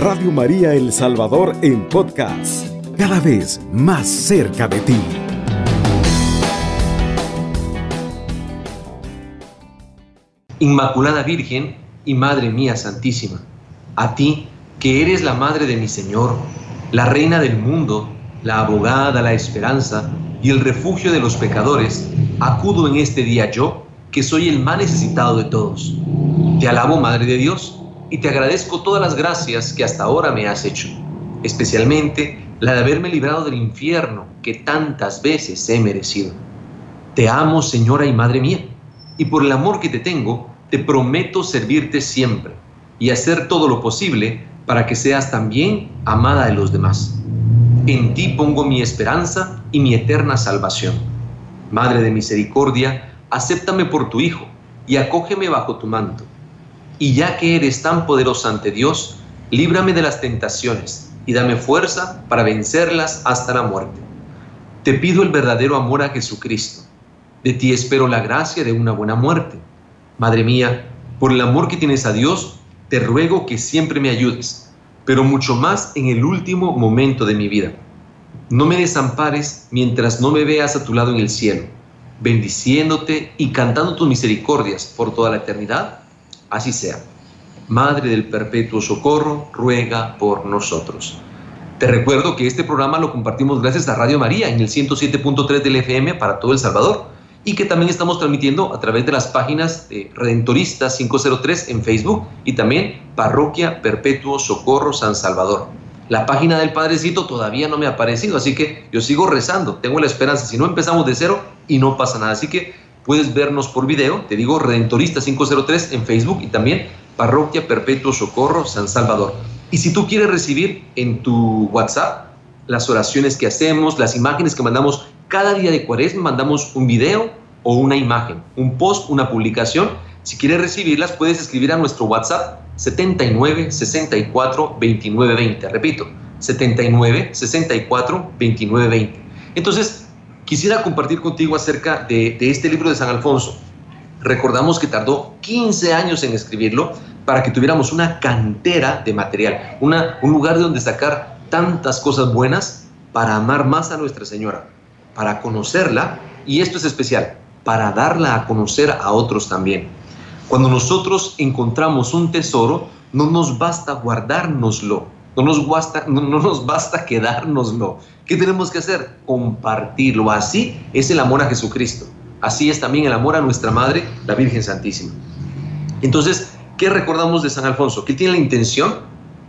Radio María El Salvador en podcast, cada vez más cerca de ti. Inmaculada Virgen y Madre mía Santísima, a ti que eres la Madre de mi Señor, la Reina del mundo, la abogada, la esperanza y el refugio de los pecadores, acudo en este día yo, que soy el más necesitado de todos. Te alabo, Madre de Dios, y te agradezco todas las gracias que hasta ahora me has hecho, especialmente la de haberme librado del infierno que tantas veces he merecido. Te amo, Señora y Madre mía, y por el amor que te tengo, te prometo servirte siempre y hacer todo lo posible para que seas también amada de los demás. En ti pongo mi esperanza y mi eterna salvación. Madre de misericordia, acéptame por tu Hijo y acógeme bajo tu manto y ya que eres tan poderosa ante Dios, líbrame de las tentaciones y dame fuerza para vencerlas hasta la muerte. Te pido el verdadero amor a Jesucristo. De ti espero la gracia de una buena muerte. Madre mía, por el amor que tienes a Dios, te ruego que siempre me ayudes, pero mucho más en el último momento de mi vida. No me desampares mientras no me veas a tu lado en el cielo, bendiciéndote y cantando tus misericordias por toda la eternidad así sea. Madre del Perpetuo Socorro, ruega por nosotros. Te recuerdo que este programa lo compartimos gracias a Radio María en el 107.3 del FM para todo El Salvador y que también estamos transmitiendo a través de las páginas de Redentorista 503 en Facebook y también Parroquia Perpetuo Socorro San Salvador. La página del Padrecito todavía no me ha aparecido, así que yo sigo rezando, tengo la esperanza, si no empezamos de cero y no pasa nada, así que Puedes vernos por video, te digo, Redentorista 503 en Facebook y también Parroquia Perpetuo Socorro San Salvador. Y si tú quieres recibir en tu WhatsApp las oraciones que hacemos, las imágenes que mandamos cada día de cuaresma, mandamos un video o una imagen, un post, una publicación. Si quieres recibirlas, puedes escribir a nuestro WhatsApp 79 64 29 20. Repito, 79 64 29 20. Entonces, Quisiera compartir contigo acerca de, este libro de San Alfonso. Recordamos que tardó 15 años en escribirlo para que tuviéramos una cantera de material, una, un lugar de donde sacar tantas cosas buenas para amar más a Nuestra Señora, para conocerla, y esto es especial, para darla a conocer a otros también. Cuando nosotros encontramos un tesoro, no nos basta guardárnoslo, no nos basta, no, nos basta quedárnoslo. ¿Qué tenemos que hacer? Compartirlo. Así es el amor a Jesucristo. Así es también el amor a nuestra Madre, la Virgen Santísima. Entonces, ¿qué recordamos de San Alfonso? Que tiene la intención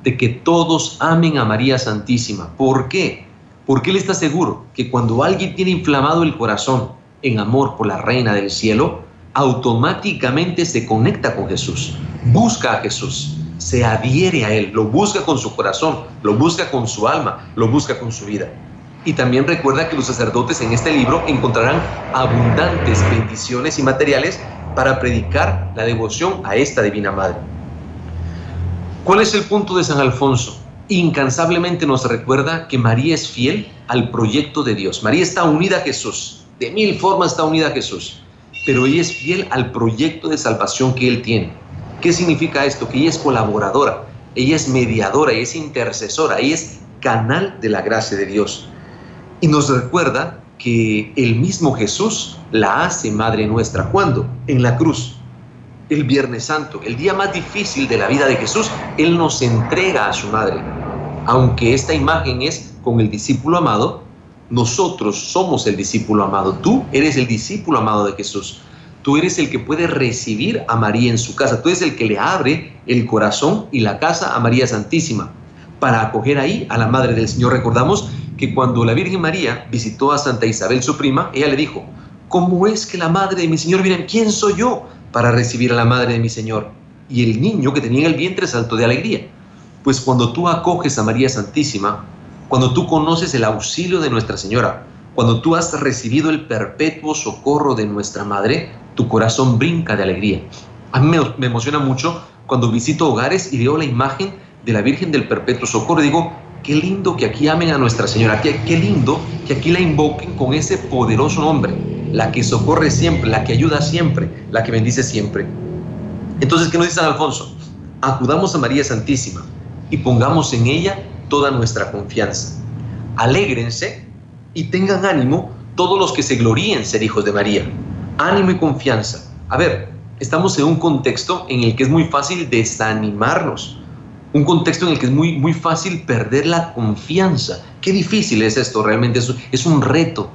de que todos amen a María Santísima. ¿Por qué? Porque él está seguro que cuando alguien tiene inflamado el corazón en amor por la Reina del Cielo, automáticamente se conecta con Jesús, busca a Jesús se adhiere a Él, lo busca con su corazón, lo busca con su alma, lo busca con su vida. Y también recuerda que los sacerdotes en este libro encontrarán abundantes bendiciones y materiales para predicar la devoción a esta Divina Madre. ¿Cuál es el punto de San Alfonso? Incansablemente nos recuerda que María es fiel al proyecto de Dios. María está unida a Jesús, de mil formas está unida a Jesús, pero ella es fiel al proyecto de salvación que Él tiene. ¿Qué significa esto? Que ella es colaboradora, ella es mediadora, ella es intercesora, ella es canal de la gracia de Dios. Y nos recuerda que el mismo Jesús la hace Madre nuestra. ¿Cuándo? En la cruz. El Viernes Santo, el día más difícil de la vida de Jesús, Él nos entrega a su Madre. Aunque esta imagen es con el discípulo amado, nosotros somos el discípulo amado. Tú eres el discípulo amado de Jesús. Tú eres el que puede recibir a María en su casa. Tú eres el que le abre el corazón y la casa a María Santísima para acoger ahí a la Madre del Señor. Recordamos que cuando la Virgen María visitó a Santa Isabel, su prima, ella le dijo, ¿cómo es que la Madre de mi Señor viene? ¿Quién soy yo para recibir a la Madre de mi Señor? Y el niño que tenía en el vientre saltó de alegría. Pues cuando tú acoges a María Santísima, cuando tú conoces el auxilio de Nuestra Señora, cuando tú has recibido el perpetuo socorro de nuestra Madre, tu corazón brinca de alegría. A mí me, emociona mucho cuando visito hogares y veo la imagen de la Virgen del Perpetuo Socorro digo, qué lindo que aquí amen a Nuestra Señora, qué, qué lindo que aquí la invoquen con ese poderoso nombre, la que socorre siempre, la que ayuda siempre, la que bendice siempre. Entonces, ¿qué nos dice San Alfonso? Acudamos a María Santísima, y pongamos en ella toda nuestra confianza. Alégrense y tengan ánimo todos los que se gloríen ser hijos de María. Ánimo y confianza. A ver, estamos en un contexto en el que es muy fácil desanimarnos, un contexto en el que es muy, muy fácil perder la confianza. Qué difícil es esto, realmente es, un reto.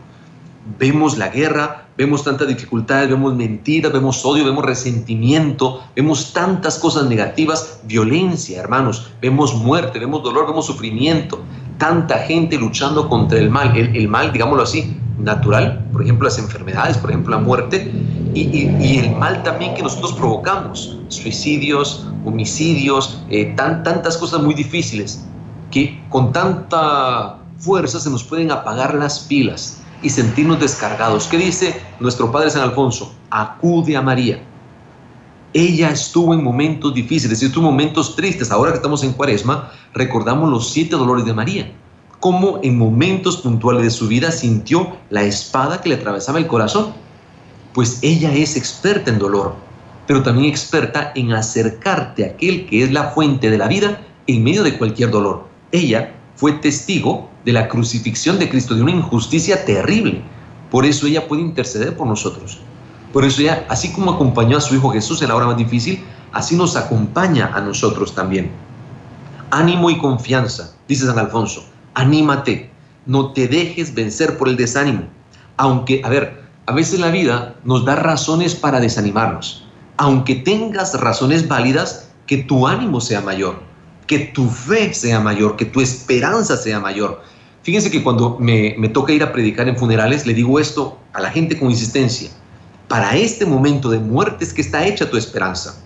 Vemos la guerra, vemos tantas dificultades, vemos mentiras, vemos odio, vemos resentimiento, vemos tantas cosas negativas, violencia, hermanos, vemos muerte, vemos dolor, vemos sufrimiento, tanta gente luchando contra el mal, el, el mal, digámoslo así, natural, por ejemplo las enfermedades, por ejemplo la muerte, y, el mal también que nosotros provocamos, suicidios, homicidios, eh, tan, tantas cosas muy difíciles, que con tanta fuerza se nos pueden apagar las pilas y sentirnos descargados. ¿Qué dice nuestro Padre San Alfonso? Acude a María. Ella estuvo en momentos difíciles, estuvo en momentos tristes. Ahora que estamos en Cuaresma, recordamos los siete dolores de María. Cómo en momentos puntuales de su vida sintió la espada que le atravesaba el corazón pues ella es experta en dolor, pero también experta en acercarte a aquel que es la fuente de la vida en medio de cualquier dolor. Ella fue testigo de la crucifixión de Cristo, de una injusticia terrible. Por eso ella puede interceder por nosotros. Por eso ella, así como acompañó a su Hijo Jesús en la hora más difícil, así nos acompaña a nosotros también. Ánimo y confianza, dice San Alfonso. Anímate, no te dejes vencer por el desánimo. Aunque, a ver, a veces la vida nos da razones para desanimarnos. Aunque tengas razones válidas, que tu ánimo sea mayor, que tu fe sea mayor, que tu esperanza sea mayor. Fíjense que cuando me, toca ir a predicar en funerales, le digo esto a la gente con insistencia. Para este momento de muerte es que está hecha tu esperanza.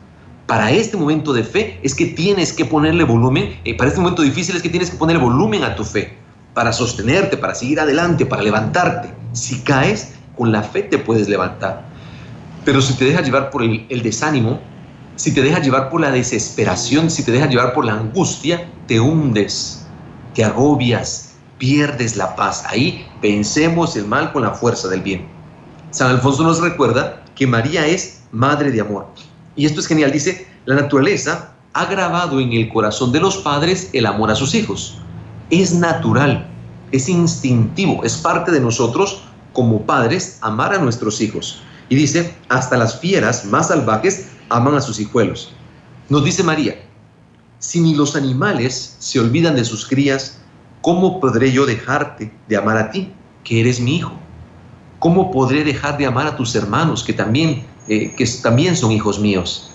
Para este momento de fe es que tienes que ponerle volumen. Eh, para este momento difícil es que tienes que ponerle volumen a tu fe. Para sostenerte, para seguir adelante, para levantarte. Si caes, con la fe te puedes levantar. Pero si te dejas llevar por el, desánimo, si te dejas llevar por la desesperación, si te dejas llevar por la angustia, te hundes, te agobias, pierdes la paz. Ahí vencemos el mal con la fuerza del bien. San Alfonso nos recuerda que María es madre de amor. Y esto es genial. Dice, la naturaleza ha grabado en el corazón de los padres el amor a sus hijos. Es natural, es instintivo, es parte de nosotros como padres amar a nuestros hijos. Y dice, hasta las fieras más salvajes aman a sus hijuelos. Nos dice María, si ni los animales se olvidan de sus crías, ¿cómo podré yo dejarte de amar a ti, que eres mi hijo? ¿Cómo podré dejar de amar a tus hermanos, que también, eh, que también son hijos míos?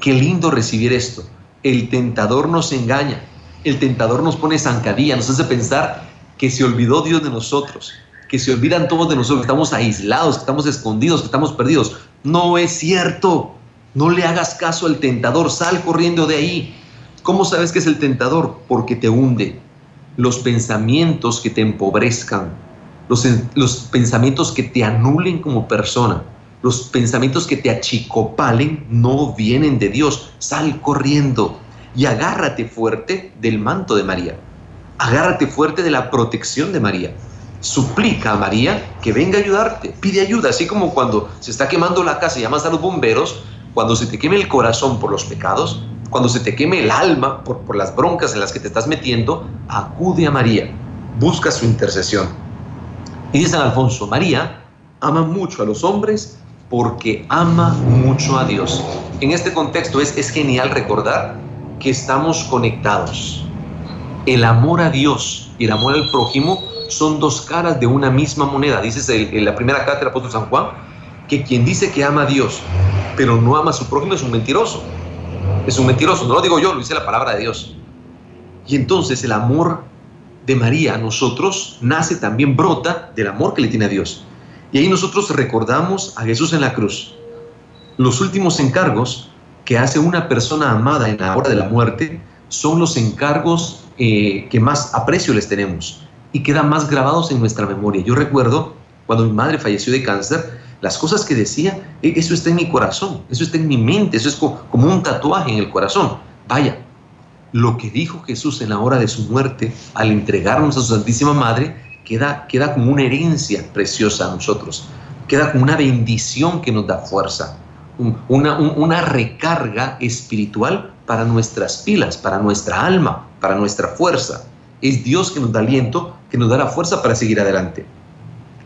Qué lindo recibir esto. El tentador nos engaña, el tentador nos pone zancadilla, nos hace pensar que se olvidó Dios de nosotros, que se olvidan todos de nosotros, estamos aislados, que estamos escondidos, que estamos perdidos. No es cierto. No le hagas caso al tentador, sal corriendo de ahí. ¿Cómo sabes que es el tentador? Porque te hunde. Los pensamientos que te empobrezcan, los, los pensamientos que te anulen como persona, los pensamientos que te achicopalen no vienen de Dios. Sal corriendo y agárrate fuerte del manto de María. Agárrate fuerte de la protección de María suplica a María que venga a ayudarte, pide ayuda, así como cuando se está quemando la casa y llamas a los bomberos, cuando se te queme el corazón por los pecados, cuando se te queme el alma por, por las broncas en las que te estás metiendo, acude a María, busca su intercesión. Y dice San Alfonso, María ama mucho a los hombres porque ama mucho a Dios. En este contexto es, genial recordar que estamos conectados. El amor a Dios y el amor al prójimo son dos caras de una misma moneda. Dice en la primera carta del apóstol San Juan que quien dice que ama a Dios, pero no ama a su prójimo es un mentiroso. Es un mentiroso, no lo digo yo, lo dice la palabra de Dios. Y entonces el amor de María a nosotros nace también, brota del amor que le tiene a Dios. Y ahí nosotros recordamos a Jesús en la cruz. Los últimos encargos que hace una persona amada en la hora de la muerte son los encargos eh, que más aprecio les tenemos y quedan más grabados en nuestra memoria. Yo recuerdo cuando mi madre falleció de cáncer, las cosas que decía, e, eso está en mi corazón, eso está en mi mente, eso es como un tatuaje en el corazón. Vaya, lo que dijo Jesús en la hora de su muerte al entregarnos a su Santísima Madre queda, queda como una herencia preciosa a nosotros, queda como una bendición que nos da fuerza, una, una recarga espiritual para nuestras pilas, para nuestra alma para nuestra fuerza. Es Dios que nos da aliento, que nos da la fuerza para seguir adelante.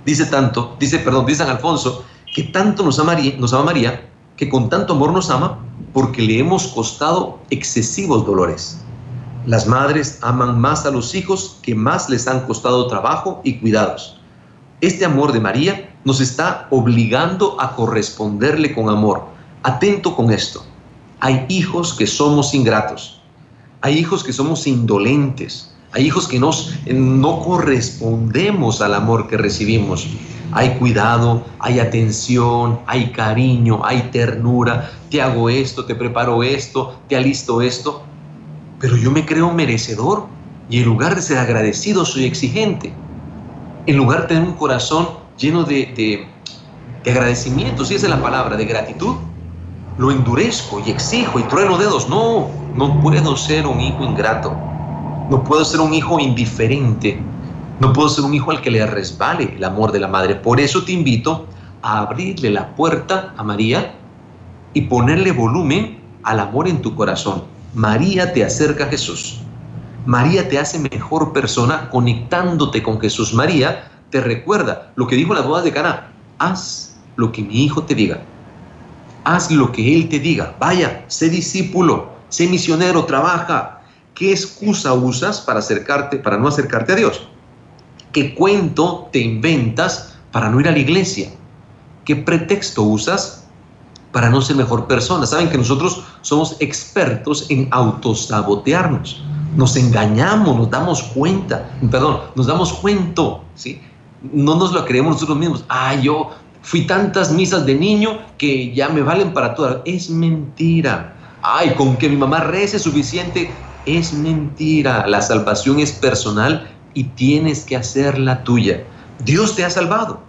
Dice tanto, dice, perdón, dice San Alfonso, que tanto nos ama, nos ama María, que con tanto amor nos ama, porque le hemos costado excesivos dolores. Las madres aman más a los hijos que más les han costado trabajo y cuidados. Este amor de María nos está obligando a corresponderle con amor. Atento con esto. Hay hijos que somos ingratos. Hay hijos que somos indolentes. Hay hijos que nos, no correspondemos al amor que recibimos. Hay cuidado, hay atención, hay cariño, hay ternura. Te hago esto, te preparo esto, te alisto esto pero yo me creo merecedor y en lugar de ser agradecido soy exigente. En lugar de tener un corazón lleno de, de, agradecimiento, si esa es la palabra, de gratitud, lo endurezco y exijo y trueno dedos. No, no puedo ser un hijo ingrato. No puedo ser un hijo indiferente. No puedo ser un hijo al que le resbale el amor de la madre. Por eso te invito a abrirle la puerta a María y ponerle volumen al amor en tu corazón. María te acerca a Jesús. María te hace mejor persona conectándote con Jesús. María te recuerda lo que dijo las bodas de Cana. Haz lo que mi hijo te diga. Haz lo que él te diga. Vaya, sé discípulo, sé misionero, trabaja. ¿Qué excusa usas para acercarte, para no acercarte a Dios? ¿Qué cuento te inventas para no ir a la iglesia? ¿Qué pretexto usas para no ser mejor persona. Saben que nosotros somos expertos en autosabotearnos. Nos engañamos, nos damos cuenta, perdón, nos damos cuento, ¿sí? No nos lo creemos nosotros mismos. Ah, yo fui tantas misas de niño que ya me valen para todo. Es mentira. Ay, con que mi mamá rece suficiente. Es mentira. La salvación es personal y tienes que hacerla tuya. Dios te ha salvado.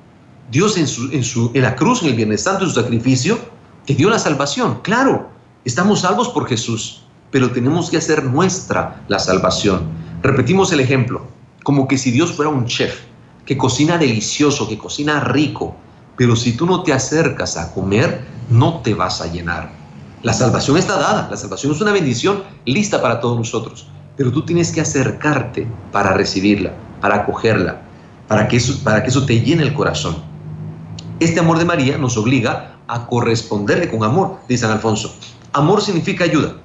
Dios en, su, en, su, en la cruz, en el Viernes Santo, en su sacrificio, te dio la salvación. Claro, estamos salvos por Jesús, pero tenemos que hacer nuestra la salvación. Repetimos el ejemplo, como que si Dios fuera un chef que cocina delicioso, que cocina rico, pero si tú no te acercas a comer, no te vas a llenar. La salvación está dada, la salvación es una bendición lista para todos nosotros, pero tú tienes que acercarte para recibirla, para acogerla, para que eso, para que eso te llene el corazón. Este amor de María nos obliga a corresponderle con amor, dice San Alfonso. Amor significa ayuda.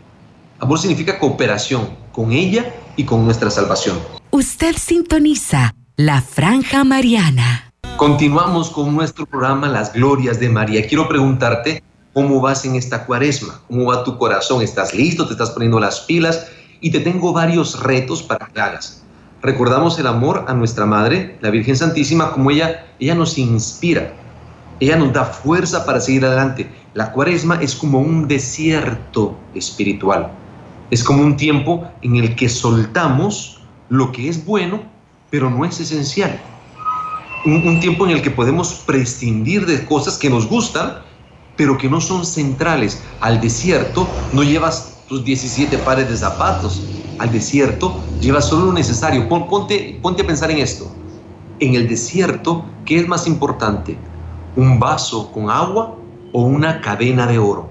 Amor significa cooperación con ella y con nuestra salvación. Usted sintoniza la franja mariana. Continuamos con nuestro programa Las Glorias de María. Quiero preguntarte cómo vas en esta cuaresma, cómo va tu corazón, estás listo, te estás poniendo las pilas y te tengo varios retos para que hagas. Recordamos el amor a nuestra Madre, la Virgen Santísima, como ella, ella nos inspira, ella nos da fuerza para seguir adelante. La cuaresma es como un desierto espiritual. Es como un tiempo en el que soltamos lo que es bueno, pero no es esencial. Un, tiempo en el que podemos prescindir de cosas que nos gustan, pero que no son centrales. Al desierto no llevas tus 17 pares de zapatos. Al desierto llevas solo lo necesario. Ponte, ponte a pensar en esto. En el desierto, ¿qué es más importante? Un vaso con agua o una cadena de oro.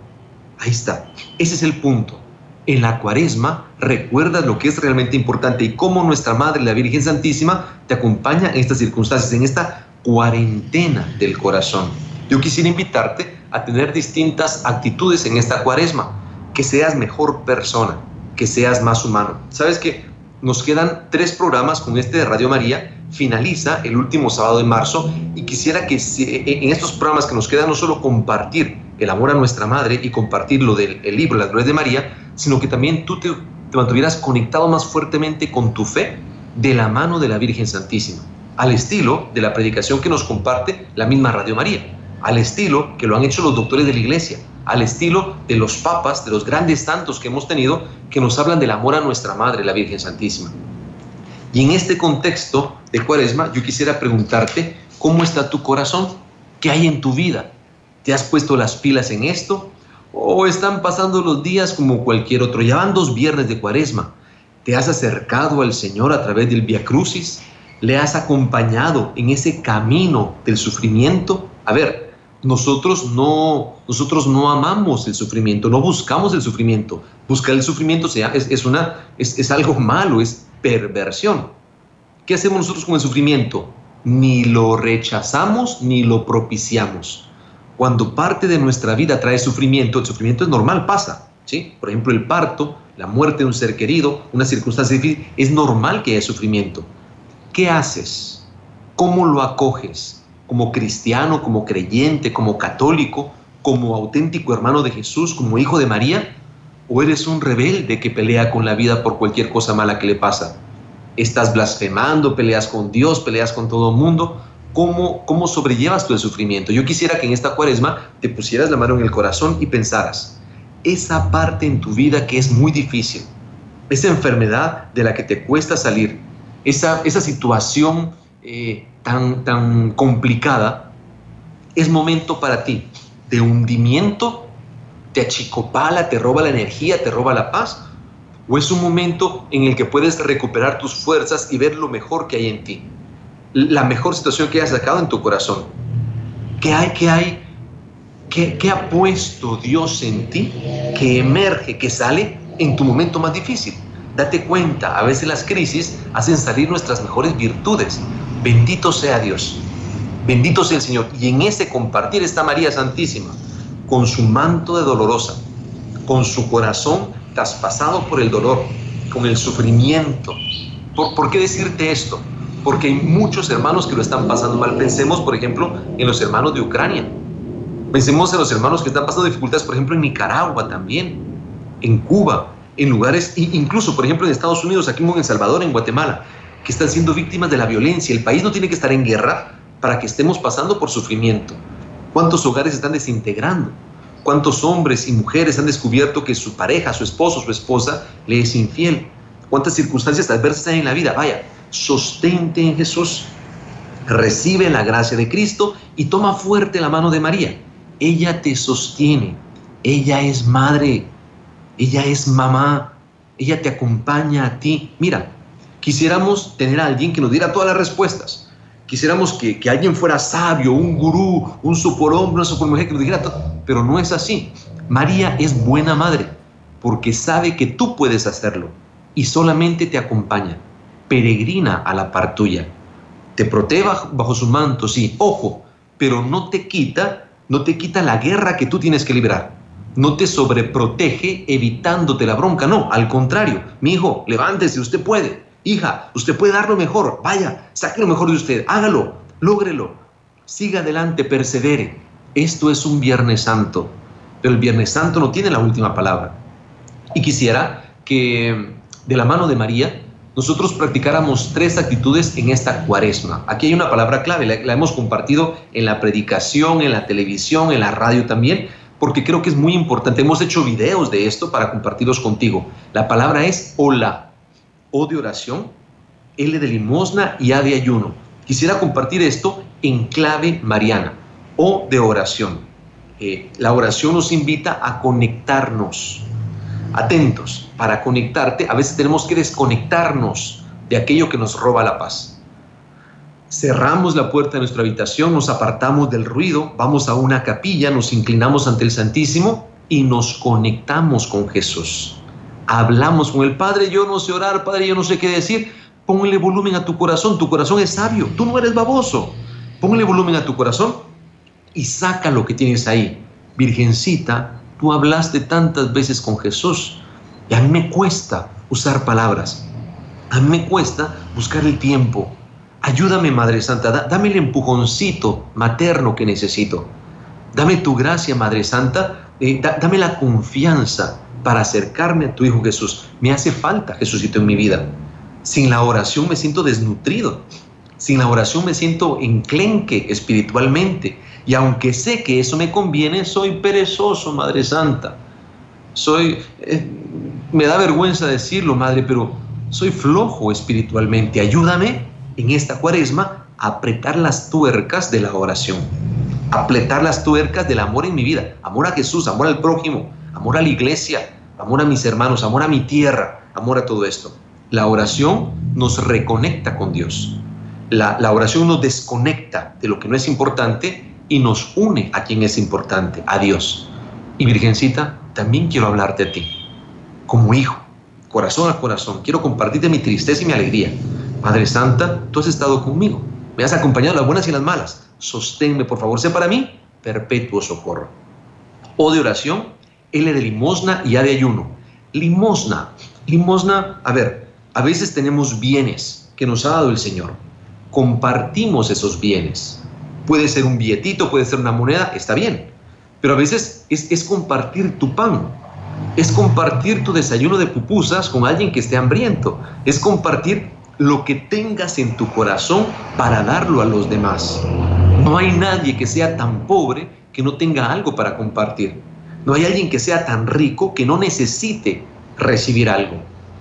Ahí está. Ese es el punto. En la cuaresma recuerdas lo que es realmente importante y cómo nuestra Madre, la Virgen Santísima, te acompaña en estas circunstancias, en esta cuarentena del corazón. Yo quisiera invitarte a tener distintas actitudes en esta cuaresma, que seas mejor persona, que seas más humano. Sabes que nos quedan tres programas con este de Radio María finaliza el último sábado de marzo y quisiera que en estos programas que nos quedan no solo compartir el amor a nuestra madre y compartir lo del libro Las Glorias de María, sino que también tú te, te mantuvieras conectado más fuertemente con tu fe de la mano de la Virgen Santísima, al estilo de la predicación que nos comparte la misma Radio María, al estilo que lo han hecho los doctores de la Iglesia, al estilo de los papas, de los grandes santos que hemos tenido, que nos hablan del amor a nuestra Madre, la Virgen Santísima. Y en este contexto de cuaresma, yo quisiera preguntarte, ¿cómo está tu corazón? ¿Qué hay en tu vida? ¿Te has puesto las pilas en esto? ¿O están pasando los días como cualquier otro? Ya van dos viernes de cuaresma. ¿Te has acercado al Señor a través del Via Crucis? ¿Le has acompañado en ese camino del sufrimiento? A ver, nosotros no, nosotros no amamos el sufrimiento, no buscamos el sufrimiento. Buscar el sufrimiento es, es, es algo malo, es perversión. ¿Qué hacemos nosotros con el sufrimiento? Ni lo rechazamos ni lo propiciamos. Cuando parte de nuestra vida trae sufrimiento, el sufrimiento es normal, pasa. ¿sí? Por ejemplo, el parto, la muerte de un ser querido, una circunstancia difícil, es normal que haya sufrimiento. ¿Qué haces? ¿Cómo lo acoges? como cristiano, como creyente, como católico, como auténtico hermano de Jesús, como hijo de María? ¿O eres un rebelde que pelea con la vida por cualquier cosa mala que le pasa? ¿Estás blasfemando, peleas con Dios, peleas con todo el mundo? ¿Cómo, ¿Cómo sobrellevas tú el sufrimiento? Yo quisiera que en esta cuaresma te pusieras la mano en el corazón y pensaras, esa parte en tu vida que es muy difícil, esa enfermedad de la que te cuesta salir, esa, esa situación eh, tan, tan complicada, es momento para ti de hundimiento, te achicopala, te roba la energía, te roba la paz, o es un momento en el que puedes recuperar tus fuerzas y ver lo mejor que hay en ti, la mejor situación que has sacado en tu corazón. ¿Qué hay? ¿Qué hay? ¿Qué, ¿Qué ha puesto Dios en ti que emerge, que sale en tu momento más difícil? Date cuenta, a veces las crisis hacen salir nuestras mejores virtudes, Bendito sea Dios, bendito sea el Señor. Y en ese compartir está María Santísima, con su manto de dolorosa, con su corazón traspasado por el dolor, con el sufrimiento. ¿Por, ¿Por, qué decirte esto? Porque hay muchos hermanos que lo están pasando mal. Pensemos, por ejemplo, en los hermanos de Ucrania. Pensemos en los hermanos que están pasando dificultades, por ejemplo, en Nicaragua también, en Cuba, en lugares, incluso, por ejemplo, en Estados Unidos, aquí en El Salvador, en Guatemala que están siendo víctimas de la violencia. El país no tiene que estar en guerra para que estemos pasando por sufrimiento. ¿Cuántos hogares están desintegrando? ¿Cuántos hombres y mujeres han descubierto que su pareja, su esposo, su esposa le es infiel? ¿Cuántas circunstancias adversas hay en la vida? Vaya, sostente en Jesús, recibe la gracia de Cristo y toma fuerte la mano de María. Ella te sostiene, ella es madre, ella es mamá, ella te acompaña a ti. Mira, Quisiéramos tener a alguien que nos diera todas las respuestas. Quisiéramos que, alguien fuera sabio, un gurú, un superhombre, una supermujer que nos dijera. Pero no es así. María es buena madre porque sabe que tú puedes hacerlo y solamente te acompaña. Peregrina a la par tuya. Te protege bajo su manto, sí, ojo, pero no te quita, no te quita la guerra que tú tienes que librar no te sobreprotege evitándote la bronca, no, al contrario, mi hijo, levántese, usted puede, Hija, usted puede dar lo mejor. Vaya, saque lo mejor de usted. Hágalo, lógrelo. Siga adelante, persevere. Esto es un Viernes Santo. Pero el Viernes Santo no tiene la última palabra. Y quisiera que de la mano de María nosotros practicáramos tres actitudes en esta cuaresma. Aquí hay una palabra clave, la, la, hemos compartido en la predicación, en la televisión, en la radio también, porque creo que es muy importante. Hemos hecho videos de esto para compartirlos contigo. La palabra es hola. O de oración, L de limosna y A de ayuno. Quisiera compartir esto en clave mariana, O de oración. Eh, la oración nos invita a conectarnos. Atentos, para conectarte a veces tenemos que desconectarnos de aquello que nos roba la paz. Cerramos la puerta de nuestra habitación, nos apartamos del ruido, vamos a una capilla, nos inclinamos ante el Santísimo y nos conectamos con Jesús hablamos con el Padre, yo no sé orar, Padre, yo no sé qué decir, ponle volumen a tu corazón, tu corazón es sabio, tú no eres baboso, ponle volumen a tu corazón y saca lo que tienes ahí. Virgencita, tú hablaste tantas veces con Jesús y a mí me cuesta usar palabras, a mí me cuesta buscar el tiempo. Ayúdame, Madre Santa, dame el empujoncito materno que necesito. Dame tu gracia, Madre Santa, eh, dame la confianza para acercarme a tu Hijo Jesús. Me hace falta Jesucito en mi vida. Sin la oración me siento desnutrido. Sin la oración me siento enclenque espiritualmente. Y aunque sé que eso me conviene, soy perezoso, Madre Santa. Soy, eh, me da vergüenza decirlo, Madre, pero soy flojo espiritualmente. Ayúdame en esta cuaresma a apretar las tuercas de la oración. Apretar las tuercas del amor en mi vida. Amor a Jesús, amor al prójimo, amor a la iglesia, amor a mis hermanos, amor a mi tierra, amor a todo esto. La oración nos reconecta con Dios. La, oración nos desconecta de lo que no es importante y nos une a quien es importante, a Dios. Y Virgencita, también quiero hablarte a ti, como hijo, corazón a corazón. Quiero compartirte mi tristeza y mi alegría. Madre Santa, tú has estado conmigo, me has acompañado las buenas y las malas. Sosténme, por favor, sé para mí perpetuo socorro. O de oración, L de limosna y A de ayuno. Limosna, limosna, a ver, a veces tenemos bienes que nos ha dado el Señor. Compartimos esos bienes. Puede ser un billetito, puede ser una moneda, está bien. Pero a veces es, es compartir tu pan, es compartir tu desayuno de pupusas con alguien que esté hambriento, es compartir lo que tengas en tu corazón para darlo a los demás. No hay nadie que sea tan pobre que no tenga algo para compartir. No hay alguien que sea tan rico que no necesite recibir algo.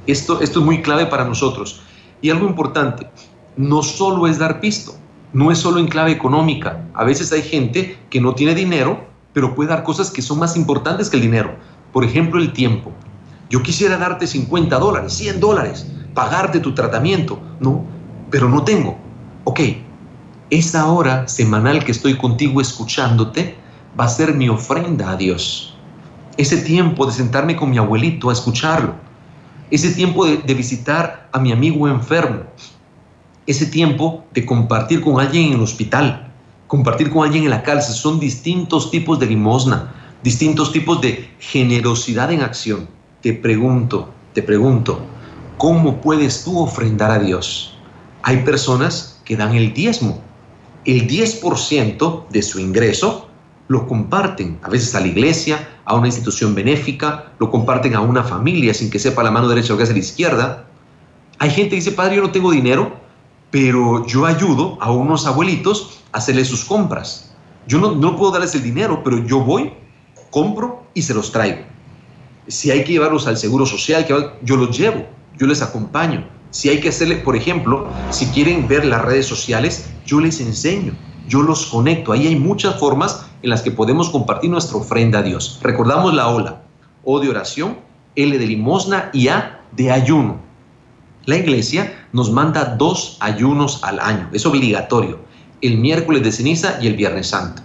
Esto, esto es muy clave para nosotros. Y algo importante, no solo es dar pisto, no es solo en clave económica. A veces hay gente que no tiene dinero, pero puede dar cosas que son más importantes que el dinero. Por ejemplo, el tiempo. Yo quisiera darte 50 dólares, 100 dólares, pagarte tu tratamiento. No, pero no tengo. Ok, esa hora semanal que estoy contigo escuchándote va a ser mi ofrenda a Dios. Ese tiempo de sentarme con mi abuelito a escucharlo. Ese tiempo de, visitar a mi amigo enfermo. Ese tiempo de compartir con alguien en el hospital. Compartir con alguien en la cárcel. Son distintos tipos de limosna. Distintos tipos de generosidad en acción. Te pregunto, te pregunto, ¿cómo puedes tú ofrendar a Dios? Hay personas que dan el diezmo. El 10% de su ingreso lo comparten, a veces a la iglesia, a una institución benéfica, lo comparten a una familia sin que sepa la mano derecha lo que hace la izquierda. Hay gente que dice, padre, yo no tengo dinero, pero yo ayudo a unos abuelitos a hacerles sus compras. Yo no, no puedo darles el dinero, pero yo voy, compro y se los traigo. Si hay que llevarlos al seguro social, yo los llevo, yo les acompaño. Si hay que hacerle, por ejemplo, si quieren ver las redes sociales, yo les enseño, yo los conecto. Ahí hay muchas formas en las que podemos compartir nuestra ofrenda a Dios. Recordamos la ola, O de oración, L de limosna y A de ayuno. La iglesia nos manda dos ayunos al año, es obligatorio, el miércoles de ceniza y el viernes santo.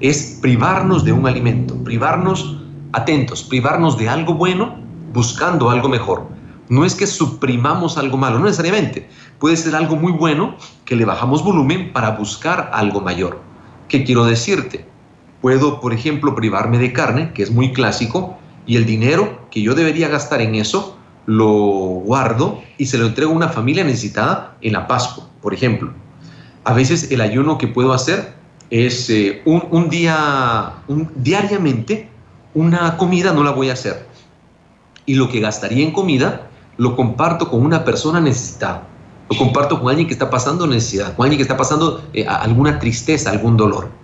Es privarnos de un alimento, privarnos, atentos, privarnos de algo bueno buscando algo mejor. No es que suprimamos algo malo, no necesariamente. Puede ser algo muy bueno que le bajamos volumen para buscar algo mayor. ¿Qué quiero decirte? Puedo, por ejemplo, privarme de carne, que es muy clásico, y el dinero que yo debería gastar en eso lo guardo y se lo entrego a una familia necesitada en la Pascua, por ejemplo. A veces el ayuno que puedo hacer es eh, un, día, un, diariamente, una comida no la voy a hacer. Y lo que gastaría en comida lo comparto con una persona necesitada. Lo comparto con alguien que está pasando necesidad, con alguien que está pasando eh, alguna tristeza, algún dolor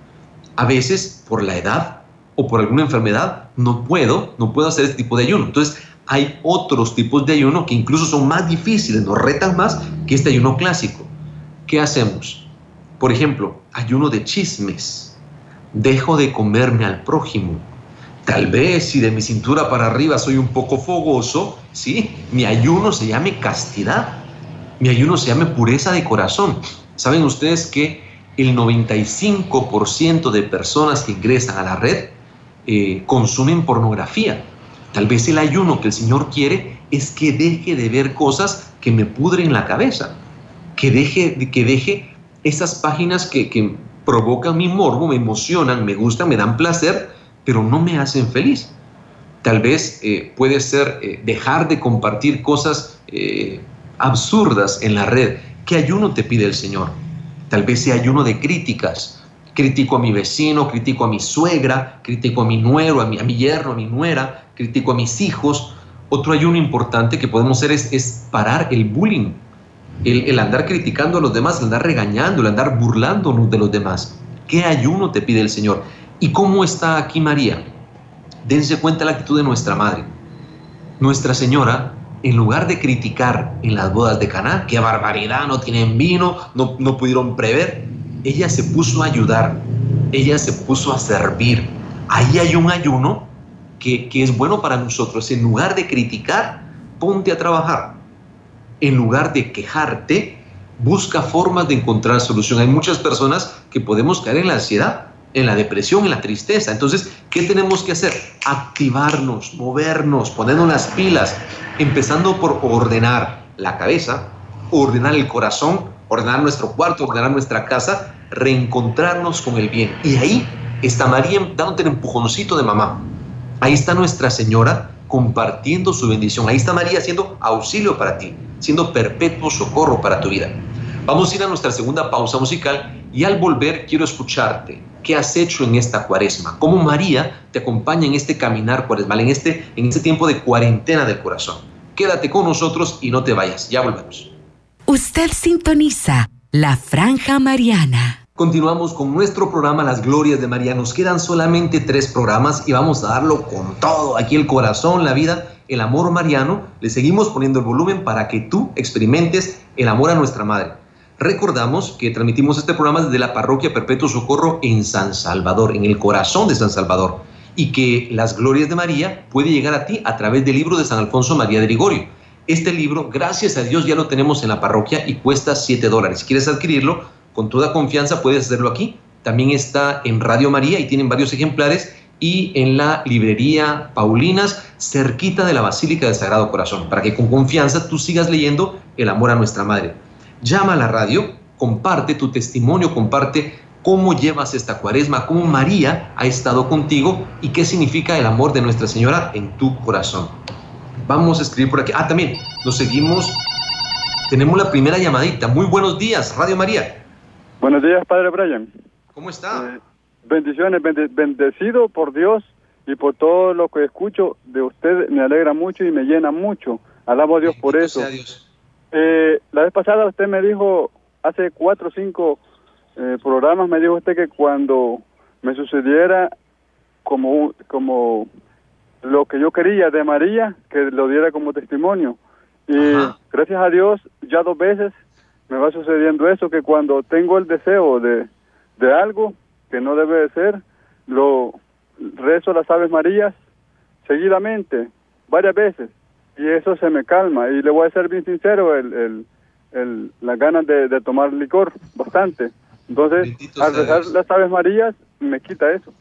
a veces por la edad o por alguna enfermedad no puedo, no puedo hacer este tipo de ayuno. Entonces hay otros tipos de ayuno que incluso son más difíciles, nos retan más que este ayuno clásico. ¿Qué hacemos? Por ejemplo, ayuno de chismes. Dejo de comerme al prójimo. Tal vez si de mi cintura para arriba soy un poco fogoso, sí, mi ayuno se llame castidad. Mi ayuno se llame pureza de corazón. ¿Saben ustedes que el 95% de personas que ingresan a la red eh, consumen pornografía. Tal vez el ayuno que el Señor quiere es que deje de ver cosas que me pudren la cabeza, que deje, que deje esas páginas que, provocan mi morbo, me emocionan, me gustan, me dan placer, pero no me hacen feliz. Tal vez eh, puede ser eh, dejar de compartir cosas absurdas en la red. ¿Qué ayuno te pide el Señor? Tal vez sea ayuno de críticas. Critico a mi vecino, critico a mi suegra, critico a mi nuero, a mi, a mi yerno, a mi nuera, critico a mis hijos. Otro ayuno importante que podemos hacer es, parar el bullying, el, andar criticando a los demás, el andar regañando, el andar burlándonos de los demás. ¿Qué ayuno te pide el Señor? ¿Y cómo está aquí María? Dense cuenta la actitud de nuestra madre. Nuestra Señora en lugar de criticar en las bodas de Caná, qué barbaridad, no tienen vino, no, no pudieron prever, ella se puso a ayudar, ella se puso a servir. Ahí hay un ayuno que, que es bueno para nosotros. En lugar de criticar, ponte a trabajar. En lugar de quejarte, busca formas de encontrar solución. Hay muchas personas que podemos caer en la ansiedad. En la depresión, en la tristeza. Entonces, ¿qué tenemos que hacer? Activarnos, movernos, ponernos las pilas, empezando por ordenar la cabeza, ordenar el corazón, ordenar nuestro cuarto, ordenar nuestra casa, reencontrarnos con el bien. Y ahí está María dándote el empujoncito de mamá. Ahí está Nuestra Señora compartiendo su bendición. Ahí está María siendo auxilio para ti, siendo perpetuo socorro para tu vida. Vamos a ir a nuestra segunda pausa musical y al volver quiero escucharte. ¿Qué has hecho en esta cuaresma? ¿Cómo María te acompaña en este caminar cuaresmal, en este, en este tiempo de cuarentena del corazón? Quédate con nosotros y no te vayas. Ya volvemos. Usted sintoniza la franja mariana. Continuamos con nuestro programa Las Glorias de María. Nos quedan solamente tres programas y vamos a darlo con todo. Aquí el corazón, la vida, el amor mariano. Le seguimos poniendo el volumen para que tú experimentes el amor a nuestra madre. Recordamos que transmitimos este programa desde la parroquia Perpetuo Socorro en San Salvador, en el corazón de San Salvador, y que las glorias de María puede llegar a ti a través del libro de San Alfonso María de Ligorio. Este libro, gracias a Dios, ya lo tenemos en la parroquia y cuesta 7 dólares. Si quieres adquirirlo, con toda confianza puedes hacerlo aquí. También está en Radio María y tienen varios ejemplares y en la librería Paulinas, cerquita de la Basílica del Sagrado Corazón, para que con confianza tú sigas leyendo el amor a nuestra Madre llama a la radio, comparte tu testimonio, comparte cómo llevas esta cuaresma, cómo María ha estado contigo y qué significa el amor de Nuestra Señora en tu corazón. Vamos a escribir por aquí. Ah, también nos seguimos. Tenemos la primera llamadita. Muy buenos días, Radio María. Buenos días, Padre Brian. ¿Cómo está? Eh, bendiciones, bendecido por Dios y por todo lo que escucho de usted. Me alegra mucho y me llena mucho. Alabo a Dios por eso. Dios. Eh, la vez pasada usted me dijo, hace cuatro o cinco eh, programas, me dijo usted que cuando me sucediera como, como lo que yo quería de María, que lo diera como testimonio. Y gracias a Dios, ya dos veces me va sucediendo eso, que cuando tengo el deseo de, de algo que no debe de ser, lo rezo las Aves Marías seguidamente, varias veces y eso se me calma. Y le voy a ser bien sincero, el, el, el las ganas de, de, tomar licor, bastante. Entonces, al rezar las Aves Marías, me quita eso.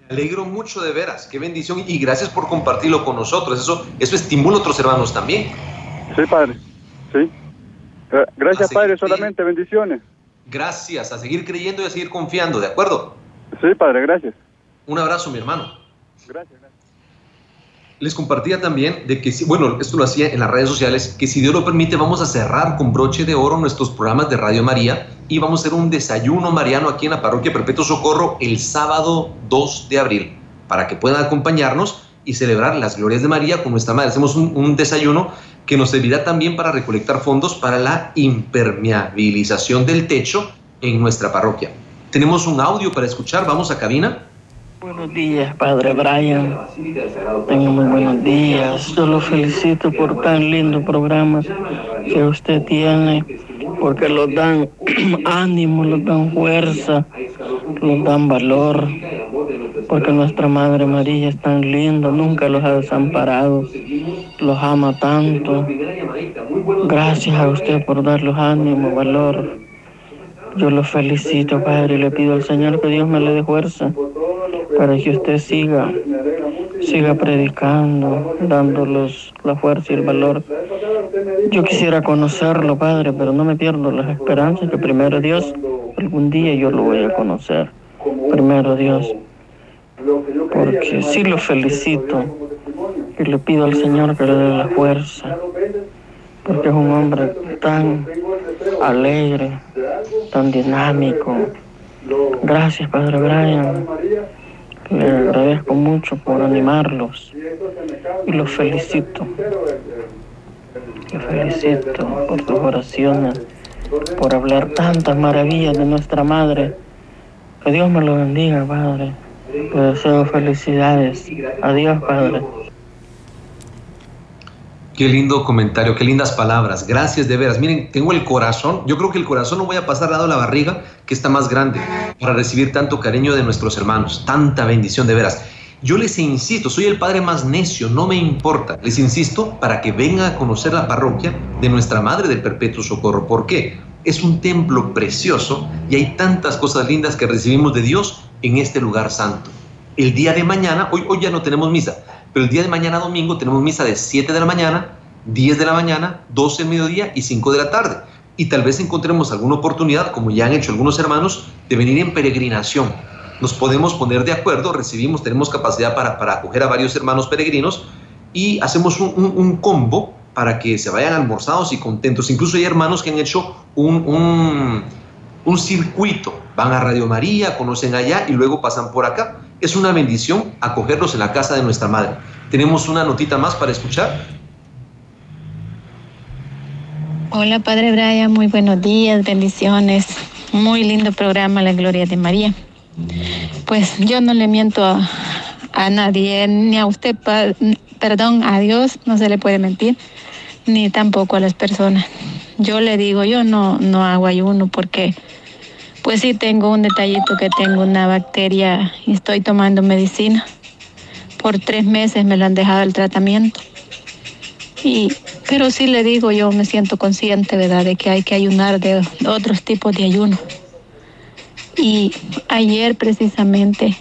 Me alegro mucho de veras, qué bendición y gracias por compartirlo con nosotros. Eso, eso estimula a otros hermanos también. Sí, Padre, sí. Gracias, Padre, solamente bendiciones. Gracias, a seguir creyendo y a seguir confiando, ¿de acuerdo? Sí, Padre, gracias. Un abrazo, mi hermano. Gracias. gracias les compartía también de que, bueno, esto lo hacía en las redes sociales, que si Dios lo permite vamos a cerrar con broche de oro nuestros programas de Radio María y vamos a hacer un desayuno mariano aquí en la parroquia Perpetuo Socorro el sábado 2 de abril, para que puedan acompañarnos y celebrar las glorias de María con nuestra madre. Hacemos un, un desayuno que nos servirá también para recolectar fondos para la impermeabilización del techo en nuestra parroquia. Tenemos un audio para escuchar, vamos a cabina. Buenos días, Padre Brian. Tengo muy buenos días. Yo lo felicito por tan lindo programa que usted tiene, porque los dan ánimo, los dan fuerza, los dan valor, porque nuestra Madre María es tan linda, nunca los ha desamparado, los ama tanto. Gracias a usted por darles ánimo, valor. Yo lo felicito, Padre, y le pido al Señor que Dios me le dé fuerza para que usted siga, siga predicando, dándolos la fuerza y el valor. Yo quisiera conocerlo, Padre, pero no me pierdo las esperanzas que primero Dios, algún día yo lo voy a conocer. Primero Dios. Porque sí lo felicito y le pido al Señor que le dé la fuerza. Porque es un hombre tan alegre, tan dinámico. Gracias, Padre Brian. Le agradezco mucho por animarlos y los felicito. Los felicito por sus oraciones, por hablar tantas maravillas de nuestra Madre. Que Dios me lo bendiga, Padre. Le deseo felicidades. Adiós, Padre. Qué lindo comentario, qué lindas palabras. Gracias de veras. Miren, tengo el corazón. Yo creo que el corazón no voy a pasar lado a la barriga, que está más grande, para recibir tanto cariño de nuestros hermanos. Tanta bendición de veras. Yo les insisto, soy el padre más necio, no me importa. Les insisto para que vengan a conocer la parroquia de nuestra Madre del Perpetuo Socorro. ¿Por qué? es un templo precioso y hay tantas cosas lindas que recibimos de Dios en este lugar santo. El día de mañana, hoy, hoy ya no tenemos misa, pero el día de mañana domingo tenemos misa de 7 de la mañana, 10 de la mañana, 12 del mediodía y 5 de la tarde. Y tal vez encontremos alguna oportunidad, como ya han hecho algunos hermanos, de venir en peregrinación. Nos podemos poner de acuerdo, recibimos, tenemos capacidad para, para acoger a varios hermanos peregrinos y hacemos un, combo para que se vayan almorzados y contentos. Incluso hay hermanos que han hecho un, un, circuito, van a Radio María, conocen allá y luego pasan por acá. Es una bendición acogerlos en la casa de nuestra madre. Tenemos una notita más para escuchar. Hola Padre Brian, muy buenos días, bendiciones. Muy lindo programa, La Gloria de María. Pues yo no le miento a, nadie, ni a usted, perdón, a Dios no se le puede mentir ni tampoco a las personas. Yo le digo, yo no, no hago ayuno porque pues sí tengo un detallito que tengo una bacteria y estoy tomando medicina. Por tres meses me lo han dejado el tratamiento. Y, pero sí le digo, yo me siento consciente, ¿verdad?, de que hay que ayunar de otros tipos de ayuno. Y ayer precisamente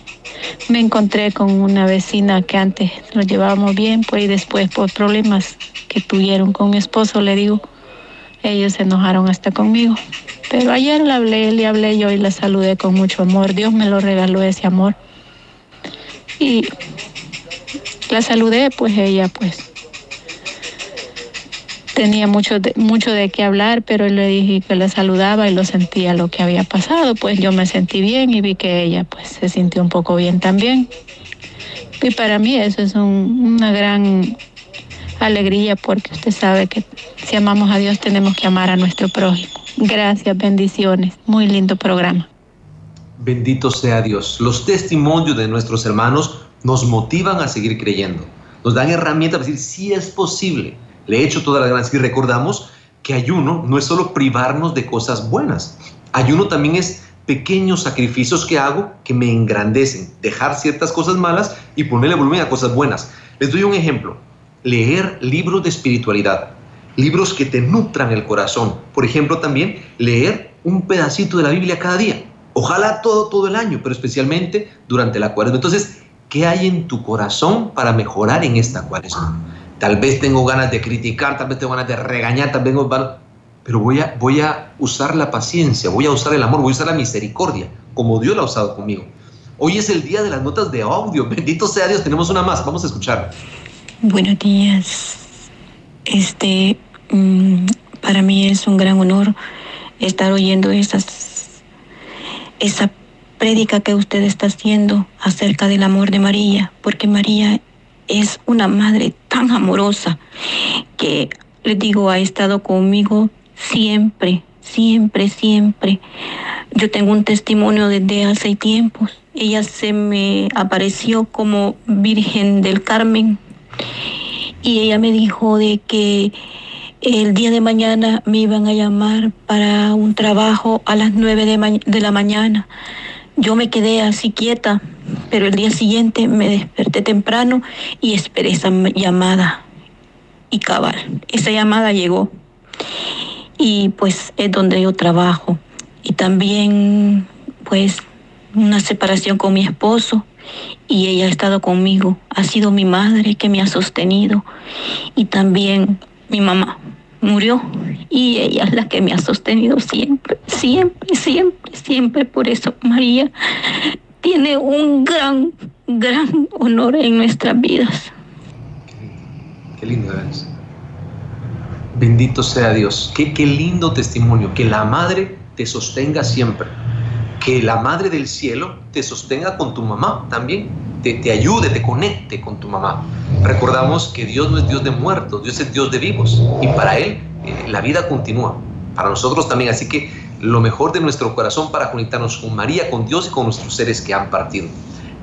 me encontré con una vecina que antes nos llevábamos bien, pues y después por problemas que tuvieron con mi esposo, le digo, ellos se enojaron hasta conmigo. Pero ayer le hablé, le hablé yo y la saludé con mucho amor. Dios me lo regaló ese amor. Y la saludé, pues ella pues tenía mucho de, mucho de qué hablar, pero le dije que la saludaba y lo sentía lo que había pasado, pues yo me sentí bien y vi que ella pues se sintió un poco bien también. Y para mí eso es una gran alegría porque usted sabe que si amamos a Dios tenemos que amar a nuestro prójimo. Gracias, bendiciones. Muy lindo programa. Bendito sea Dios. Los testimonios de nuestros hermanos nos motivan a seguir creyendo. Nos dan herramientas para decir si es posible. Le he hecho todas las ganas y recordamos que ayuno no es solo privarnos de cosas buenas. Ayuno también es pequeños sacrificios que hago que me engrandecen, dejar ciertas cosas malas y ponerle volumen a cosas buenas. Les doy un ejemplo leer libros de espiritualidad, libros que te nutran el corazón. Por ejemplo, también leer un pedacito de la Biblia cada día. Ojalá todo, todo el año, pero especialmente durante la cuaresma. Entonces, ¿qué hay en tu corazón para mejorar en esta cuaresma? Tal vez tengo ganas de criticar, tal vez tengo ganas de regañar, tal vez pero voy a, voy a usar la paciencia, voy a usar el amor, voy a usar la misericordia, como Dios la ha usado conmigo. Hoy es el día de las notas de audio, bendito sea Dios, tenemos una más, vamos a escuchar. Buenos días. Este, mm, para mí es un gran honor estar oyendo esas, esa prédica que usted está haciendo acerca del amor de María, porque María es una madre tan amorosa que, le digo, ha estado conmigo siempre, siempre, siempre. Yo tengo un testimonio desde hace tiempos. Ella se me apareció como Virgen del Carmen y ella me dijo de que el día de mañana me iban a llamar para un trabajo a las nueve de, de la mañana. Yo me quedé así quieta, pero el día siguiente me desperté temprano y esperé esa llamada. Y cabal, esa llamada llegó. Y pues es donde yo trabajo. Y también pues una separación con mi esposo y ella ha estado conmigo, ha sido mi madre que me ha sostenido y también mi mamá murió y ella es la que me ha sostenido siempre, siempre, siempre, siempre. Por eso María tiene un gran, gran honor en nuestras vidas. Qué, lindo. Bendito sea Dios. Qué, qué lindo testimonio. Que la madre te sostenga siempre que la Madre del Cielo te sostenga con tu mamá también, te, te, ayude, te conecte con tu mamá. Recordamos que Dios no es Dios de muertos, Dios es Dios de vivos y para Él eh, la vida continúa, para nosotros también. Así que lo mejor de nuestro corazón para conectarnos con María, con Dios y con nuestros seres que han partido.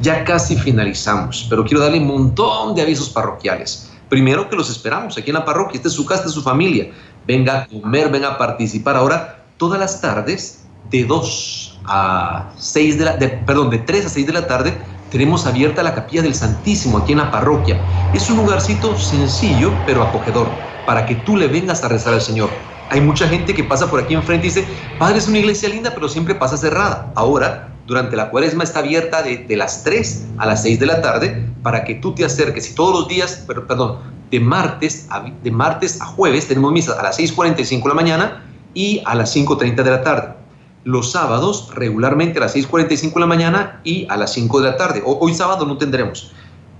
Ya casi finalizamos, pero quiero darle un montón de avisos parroquiales. Primero que los esperamos aquí en la parroquia, esta es su casa, es su familia. Venga a comer, venga a participar. Ahora, todas las tardes, de 2 a 6 de la, perdón, de 3 a 6 de la tarde, tenemos abierta la capilla del Santísimo aquí en la parroquia. Es un lugarcito sencillo pero acogedor para que tú le vengas a rezar al Señor. Hay mucha gente que pasa por aquí enfrente y dice, Padre, es una iglesia linda, pero siempre pasa cerrada. Ahora, durante la cuaresma está abierta de, las 3 a las 6 de la tarde para que tú te acerques. Y todos los días, pero, perdón, de martes, a, de martes a jueves tenemos misa a las 6.45 de la mañana y a las 5.30 de la tarde. Los sábados, regularmente a las 6.45 de la mañana y a las 5 de la tarde. hoy sábado no tendremos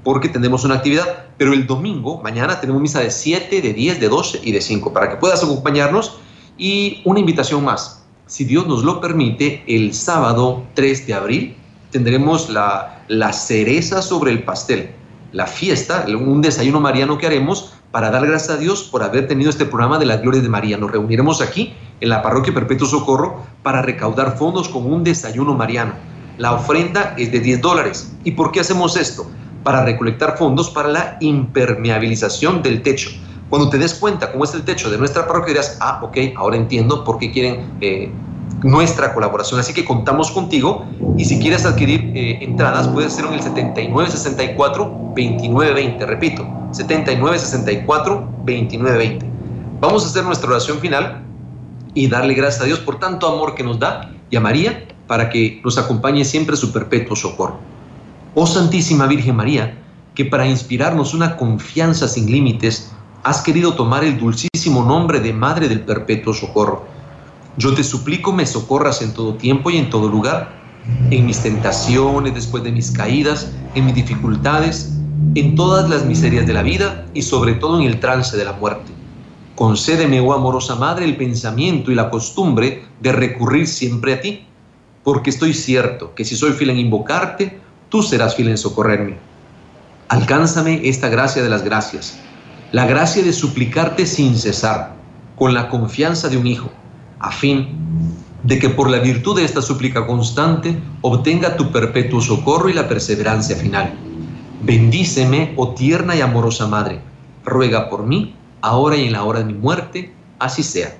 porque tendremos una actividad, pero el domingo, mañana, tenemos misa de 7, de 10, de 12 y de 5, para que puedas acompañarnos. Y una invitación más, si Dios nos lo permite, el sábado 3 de abril tendremos la, la cereza sobre el pastel, la fiesta, un desayuno mariano que haremos para dar gracias a Dios por haber tenido este programa de la Gloria de María. Nos reuniremos aquí en la Parroquia Perpetuo Socorro para recaudar fondos con un desayuno mariano. La ofrenda es de 10 dólares. ¿Y por qué hacemos esto? para recolectar fondos para la impermeabilización del techo. Cuando te des cuenta cómo es el techo de nuestra parroquia, dirás, ah, ok, ahora entiendo por qué quieren eh, nuestra colaboración. Así que contamos contigo y si quieres adquirir eh, entradas, puedes hacerlo en el 7964-2920. Repito, 7964-2920. Vamos a hacer nuestra oración final y darle gracias a Dios por tanto amor que nos da y a María para que nos acompañe siempre su perpetuo socorro. Oh Santísima Virgen María, que para inspirarnos una confianza sin límites, has querido tomar el dulcísimo nombre de Madre del Perpetuo Socorro. Yo te suplico me socorras en todo tiempo y en todo lugar, en mis tentaciones, después de mis caídas, en mis dificultades, en todas las miserias de la vida y sobre todo en el trance de la muerte. Concédeme, oh amorosa Madre, el pensamiento y la costumbre de recurrir siempre a ti, porque estoy cierto que si soy fiel en invocarte, tú serás fiel en socorrerme. Alcánzame esta gracia de las gracias, la gracia de suplicarte sin cesar, con la confianza de un hijo, a fin de que por la virtud de esta súplica constante obtenga tu perpetuo socorro y la perseverancia final. Bendíceme, oh tierna y amorosa Madre, ruega por mí, ahora y en la hora de mi muerte, así sea.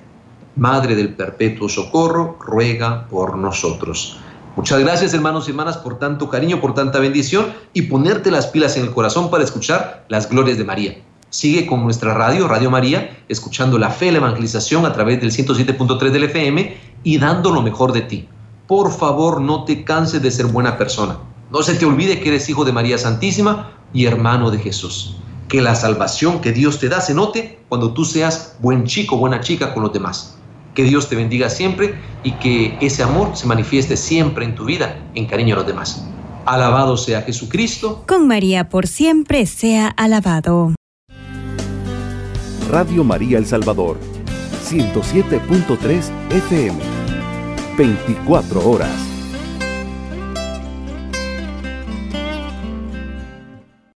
Madre del perpetuo socorro, ruega por nosotros. Muchas gracias hermanos y hermanas por tanto cariño, por tanta bendición y ponerte las pilas en el corazón para escuchar las glorias de María. Sigue con nuestra radio, Radio María, escuchando la fe, la evangelización a través del 107.3 del FM y dando lo mejor de ti. Por favor, no te canses de ser buena persona. No se te olvide que eres hijo de María Santísima y hermano de Jesús. Que la salvación que Dios te da se note cuando tú seas buen chico, buena chica con los demás. Que Dios te bendiga siempre y que ese amor se manifieste siempre en tu vida en cariño a los demás. Alabado sea Jesucristo. Con María por siempre sea alabado. Radio María El Salvador, 107.3 FM, 24 horas.